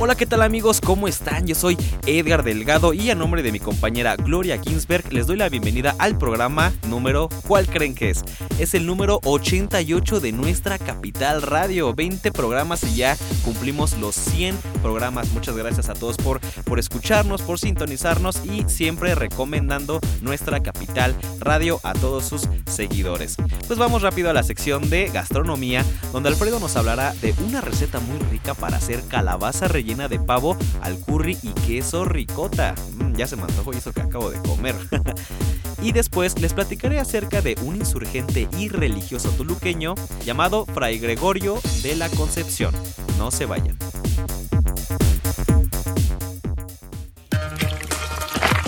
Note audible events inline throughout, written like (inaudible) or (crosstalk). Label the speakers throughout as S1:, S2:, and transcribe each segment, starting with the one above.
S1: Hola, ¿qué tal amigos? ¿Cómo están? Yo soy Edgar Delgado y a nombre de mi compañera Gloria Kingsberg les doy la bienvenida al programa número, ¿cuál creen que es? Es el número 88 de nuestra capital radio. 20 programas y ya cumplimos los 100 programas. Muchas gracias a todos por, por escucharnos, por sintonizarnos y siempre recomendando nuestra capital radio a todos sus seguidores. Pues vamos rápido a la sección de gastronomía, donde Alfredo nos hablará de una receta muy rica para hacer calabaza rellena llena de pavo al curry y queso ricota. Mm, ya se me antojó eso que acabo de comer. (laughs) y después les platicaré acerca de un insurgente y religioso tuluqueño llamado Fray Gregorio de la Concepción. No se vayan.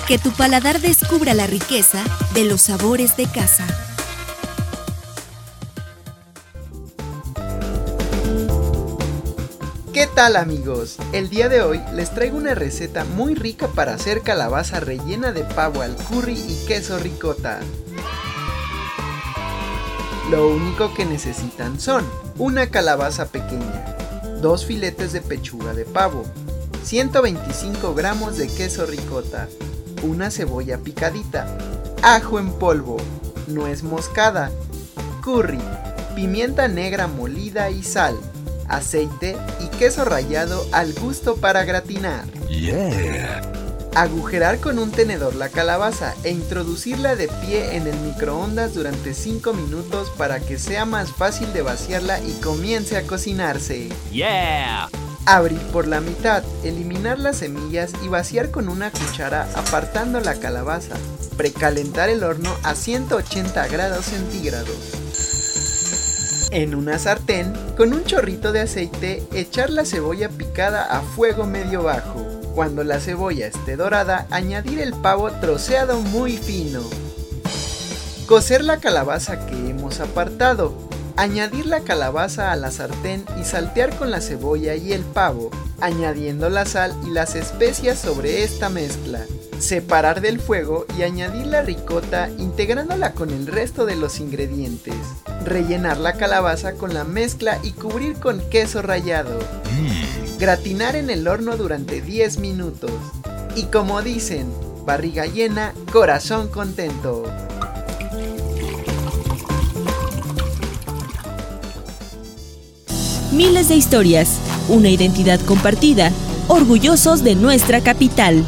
S2: Que tu paladar descubra la riqueza de los sabores de casa.
S3: Tal amigos? El día de hoy les traigo una receta muy rica para hacer calabaza rellena de pavo al curry y queso ricota. Lo único que necesitan son una calabaza pequeña, dos filetes de pechuga de pavo, 125 gramos de queso ricota, una cebolla picadita, ajo en polvo, nuez moscada, curry, pimienta negra molida y sal aceite y queso rallado al gusto para gratinar. Yeah. Agujerar con un tenedor la calabaza e introducirla de pie en el microondas durante 5 minutos para que sea más fácil de vaciarla y comience a cocinarse.
S1: Yeah.
S3: Abrir por la mitad, eliminar las semillas y vaciar con una cuchara apartando la calabaza. Precalentar el horno a 180 grados centígrados. En una sartén, con un chorrito de aceite, echar la cebolla picada a fuego medio bajo. Cuando la cebolla esté dorada, añadir el pavo troceado muy fino. Cocer la calabaza que hemos apartado. Añadir la calabaza a la sartén y saltear con la cebolla y el pavo, añadiendo la sal y las especias sobre esta mezcla. Separar del fuego y añadir la ricota integrándola con el resto de los ingredientes. Rellenar la calabaza con la mezcla y cubrir con queso rallado. Mm. Gratinar en el horno durante 10 minutos. Y como dicen, barriga llena, corazón contento.
S2: Miles de historias, una identidad compartida, orgullosos de nuestra capital.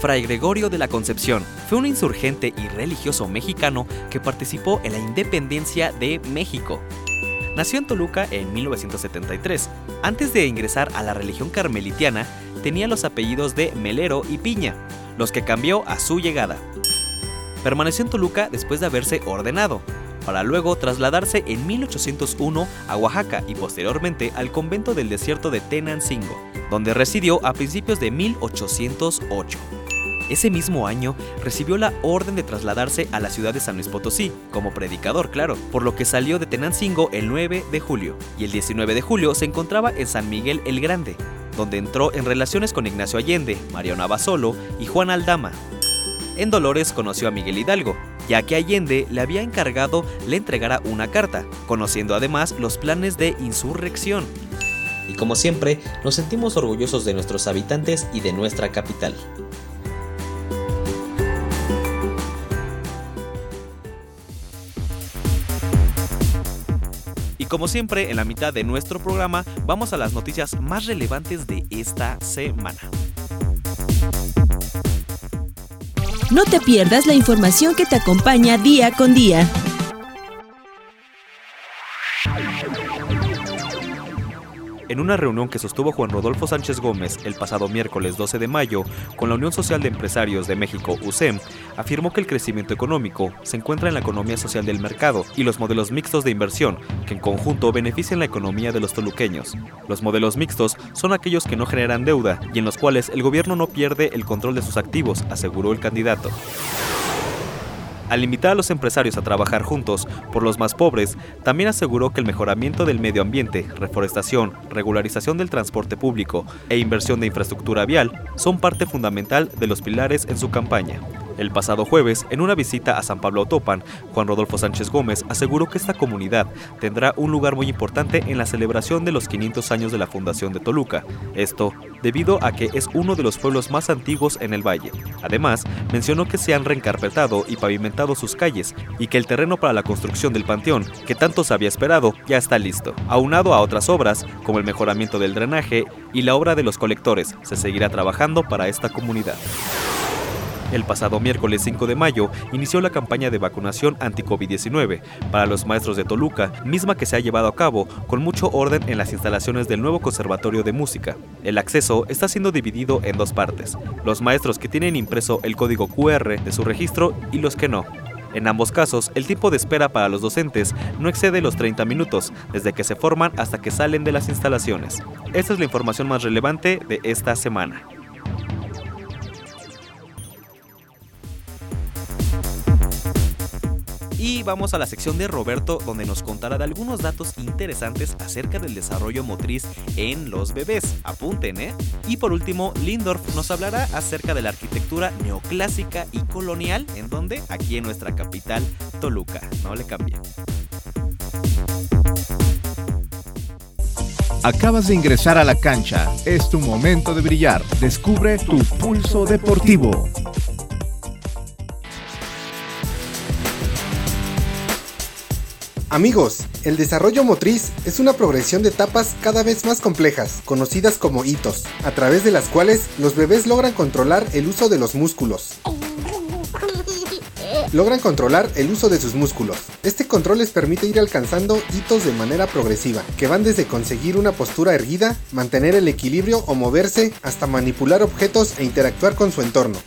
S1: Fray Gregorio de la Concepción fue un insurgente y religioso mexicano que participó en la independencia de México. Nació en Toluca en 1973. Antes de ingresar a la religión carmelitiana, tenía los apellidos de Melero y Piña, los que cambió a su llegada. Permaneció en Toluca después de haberse ordenado, para luego trasladarse en 1801 a Oaxaca y posteriormente al convento del desierto de Tenancingo, donde residió a principios de 1808. Ese mismo año recibió la orden de trasladarse a la ciudad de San Luis Potosí, como predicador, claro, por lo que salió de Tenancingo el 9 de julio, y el 19 de julio se encontraba en San Miguel el Grande, donde entró en relaciones con Ignacio Allende, Mariano Abasolo y Juan Aldama. En Dolores conoció a Miguel Hidalgo, ya que Allende le había encargado le entregara una carta, conociendo además los planes de insurrección. Y como siempre, nos sentimos orgullosos de nuestros habitantes y de nuestra capital. como siempre, en la mitad de nuestro programa vamos a las noticias más relevantes de esta semana.
S2: No te pierdas la información que te acompaña día con día.
S1: En una reunión que sostuvo Juan Rodolfo Sánchez Gómez el pasado miércoles 12 de mayo con la Unión Social de Empresarios de México, USEM, afirmó que el crecimiento económico se encuentra en la economía social del mercado y los modelos mixtos de inversión, que en conjunto benefician la economía de los toluqueños. Los modelos mixtos son aquellos que no generan deuda y en los cuales el gobierno no pierde el control de sus activos, aseguró el candidato. Al invitar a los empresarios a trabajar juntos por los más pobres, también aseguró que el mejoramiento del medio ambiente, reforestación, regularización del transporte público e inversión de infraestructura vial son parte fundamental de los pilares en su campaña. El pasado jueves, en una visita a San Pablo Otopan, Juan Rodolfo Sánchez Gómez aseguró que esta comunidad tendrá un lugar muy importante en la celebración de los 500 años de la fundación de Toluca. Esto debido a que es uno de los pueblos más antiguos en el valle. Además, mencionó que se han reencarpetado y pavimentado sus calles y que el terreno para la construcción del panteón, que tanto se había esperado, ya está listo. Aunado a otras obras, como el mejoramiento del drenaje y la obra de los colectores, se seguirá trabajando para esta comunidad. El pasado miércoles 5 de mayo inició la campaña de vacunación anti-COVID-19 para los maestros de Toluca, misma que se ha llevado a cabo con mucho orden en las instalaciones del nuevo Conservatorio de Música. El acceso está siendo dividido en dos partes, los maestros que tienen impreso el código QR de su registro y los que no. En ambos casos, el tiempo de espera para los docentes no excede los 30 minutos, desde que se forman hasta que salen de las instalaciones. Esta es la información más relevante de esta semana. Y vamos a la sección de Roberto donde nos contará de algunos datos interesantes acerca del desarrollo motriz en los bebés. Apunten, ¿eh? Y por último, Lindorf nos hablará acerca de la arquitectura neoclásica y colonial, en donde aquí en nuestra capital, Toluca. No le cambien.
S4: Acabas de ingresar a la cancha. Es tu momento de brillar. Descubre tu pulso deportivo.
S5: Amigos, el desarrollo motriz es una progresión de etapas cada vez más complejas, conocidas como hitos, a través de las cuales los bebés logran controlar el uso de los músculos. Logran controlar el uso de sus músculos. Este control les permite ir alcanzando hitos de manera progresiva, que van desde conseguir una postura erguida, mantener el equilibrio o moverse, hasta manipular objetos e interactuar con su entorno.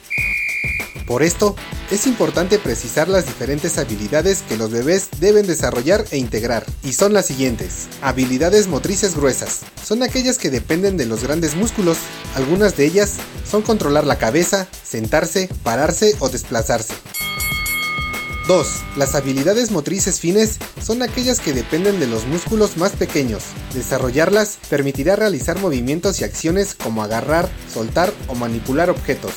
S5: Por esto, es importante precisar las diferentes habilidades que los bebés deben desarrollar e integrar, y son las siguientes. Habilidades motrices gruesas. Son aquellas que dependen de los grandes músculos. Algunas de ellas son controlar la cabeza, sentarse, pararse o desplazarse. 2. Las habilidades motrices fines son aquellas que dependen de los músculos más pequeños. Desarrollarlas permitirá realizar movimientos y acciones como agarrar, soltar o manipular objetos.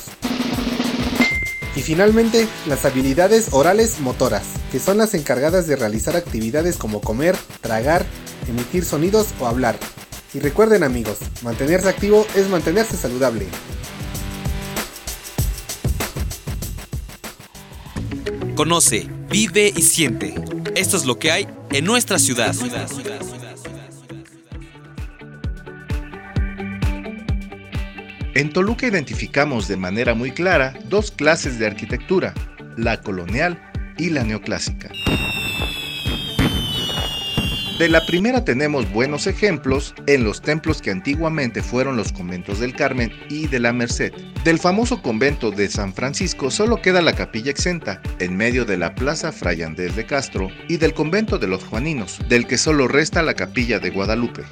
S5: Y finalmente, las habilidades orales motoras, que son las encargadas de realizar actividades como comer, tragar, emitir sonidos o hablar. Y recuerden amigos, mantenerse activo es mantenerse saludable.
S1: Conoce, vive y siente. Esto es lo que hay en nuestra ciudad.
S4: En Toluca identificamos de manera muy clara dos clases de arquitectura, la colonial y la neoclásica. De la primera tenemos buenos ejemplos en los templos que antiguamente fueron los conventos del Carmen y de la Merced. Del famoso convento de San Francisco solo queda la capilla exenta, en medio de la plaza Fray Andrés de Castro, y del convento de los Juaninos, del que solo resta la capilla de Guadalupe.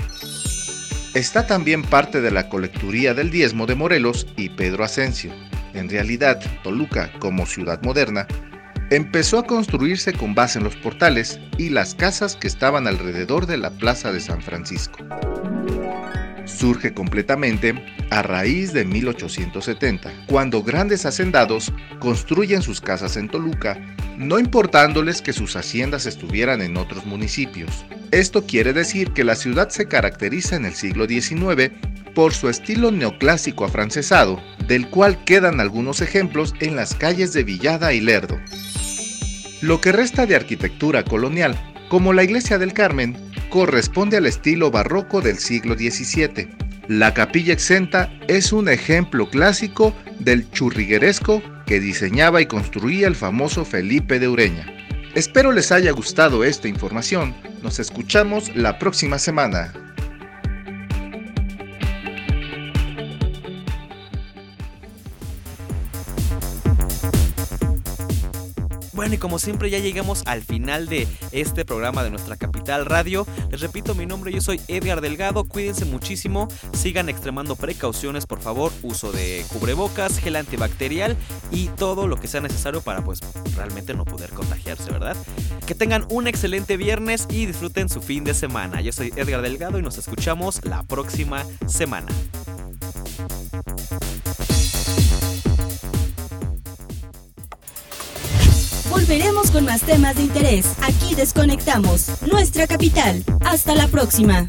S4: Está también parte de la colecturía del diezmo de Morelos y Pedro Asensio. En realidad, Toluca, como ciudad moderna, empezó a construirse con base en los portales y las casas que estaban alrededor de la Plaza de San Francisco. Surge completamente a raíz de 1870, cuando grandes hacendados construyen sus casas en Toluca, no importándoles que sus haciendas estuvieran en otros municipios. Esto quiere decir que la ciudad se caracteriza en el siglo XIX por su estilo neoclásico afrancesado, del cual quedan algunos ejemplos en las calles de Villada y Lerdo. Lo que resta de arquitectura colonial, como la iglesia del Carmen, corresponde al estilo barroco del siglo XVII. La capilla exenta es un ejemplo clásico del churrigueresco que diseñaba y construía el famoso Felipe de Ureña. Espero les haya gustado esta información. Nos escuchamos la próxima semana.
S1: Bueno, y como siempre ya llegamos al final de este programa de nuestra capital radio. Les repito mi nombre, yo soy Edgar Delgado. Cuídense muchísimo, sigan extremando precauciones, por favor, uso de cubrebocas, gel antibacterial y todo lo que sea necesario para pues realmente no poder contagiarse, ¿verdad? Que tengan un excelente viernes y disfruten su fin de semana. Yo soy Edgar Delgado y nos escuchamos la próxima semana.
S2: Volveremos con más temas de interés. Aquí desconectamos nuestra capital. Hasta la próxima.